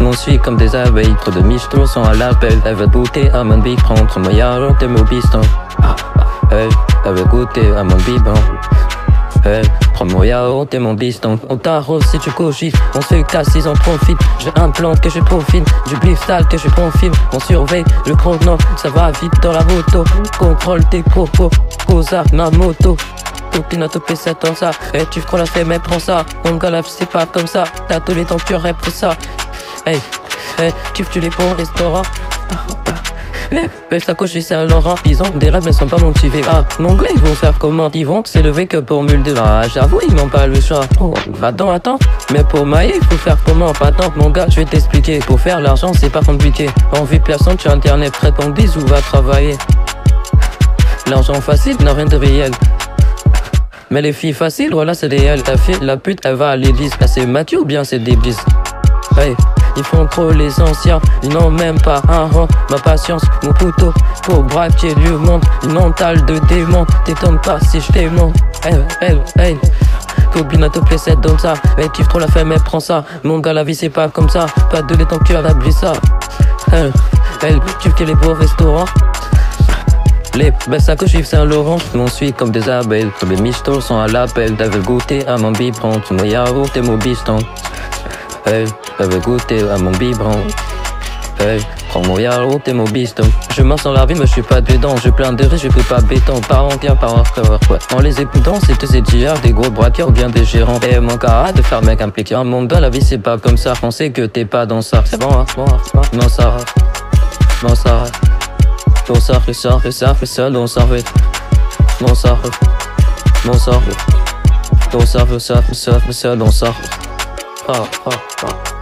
m'en suis comme des abeilles. Trop de michetons sont à l'appel. Elle veut goûter à mon big prendre moi y'a t'es mon piston. Elle veut goûter à mon biberon. Hey, prends mon yaourt et mon biston. On t'arrose si tu cogites. On se casse, ils en profitent. J'ai un plan que je profite. Du bif sale que je confine. On surveille le chrono. Ça va vite dans la moto. Contrôle tes propos. Cosa ma moto. Copine à topé 7 ans ça. Et tu crois la fait, mais prends ça. Mon gars c'est pas comme ça. T'as tous les temps tu pour ça. Hey, hey, tu les bons restaurants. Mais ça coche c'est un Laurent Ils ont des rêves mais sont pas motivés. Ah mon gars ils vont faire comment? Ils vont s'élever que pour mule de ah, J'avoue ils n'ont pas le choix. Oh, Attends attends. Mais pour mailler il faut faire comment? Attends mon gars je vais t'expliquer. Pour faire l'argent c'est pas compliqué. En vie personne tu internet prête ton ou va travailler. L'argent facile n'a rien de réel. Mais les filles faciles, voilà, c'est elle. Ta fille, la pute, elle va à l'église. Là, c'est Mathieu ou bien c'est des Hey. Ils font trop les anciens, ils n'ont même pas un rang. Ma patience, mon couteau pour braquer le monde. Une mentale de démon, t'étonnes pas si je t'aimante. Hey, hey, hey. Cobine te plaît cette donne ça. Elle kiffe trop la femme, elle prend ça. Mon gars, la vie c'est pas comme ça. Pas de que tu as ça. Elle, elle kiffe les beaux restaurants. Les belles sacoches Yves Saint Laurent m'en suis comme des abeilles. Tous les michtos sont à l'appel. T'avais goûté à mon biberon. Mon yaourt et mon biston. Hey, peuvent goûter à mon biberon. Hey, prends mon yaourt et mon biston. Je m'en sens la rime, je suis pas dedans. Je plein de riz, je peux pas béton. Par entière, par hardcore, quoi. En les écoutant, c'est tous ces dealers, des gros braqueurs ou bien des gérants. Et mon cara de faire mec impliqué. Un monde dans la vie, c'est pas comme ça. On sait que t'es pas dans ça. C'est bon, hein, bon, hein, hein. non, ça. Non, ça. Ton ça, le ça, le ça, le ça, non, ça, Non, ça. Non, ça. Ton ça, le ça, le ça, le ça, non, ça. Ah, ah, ah.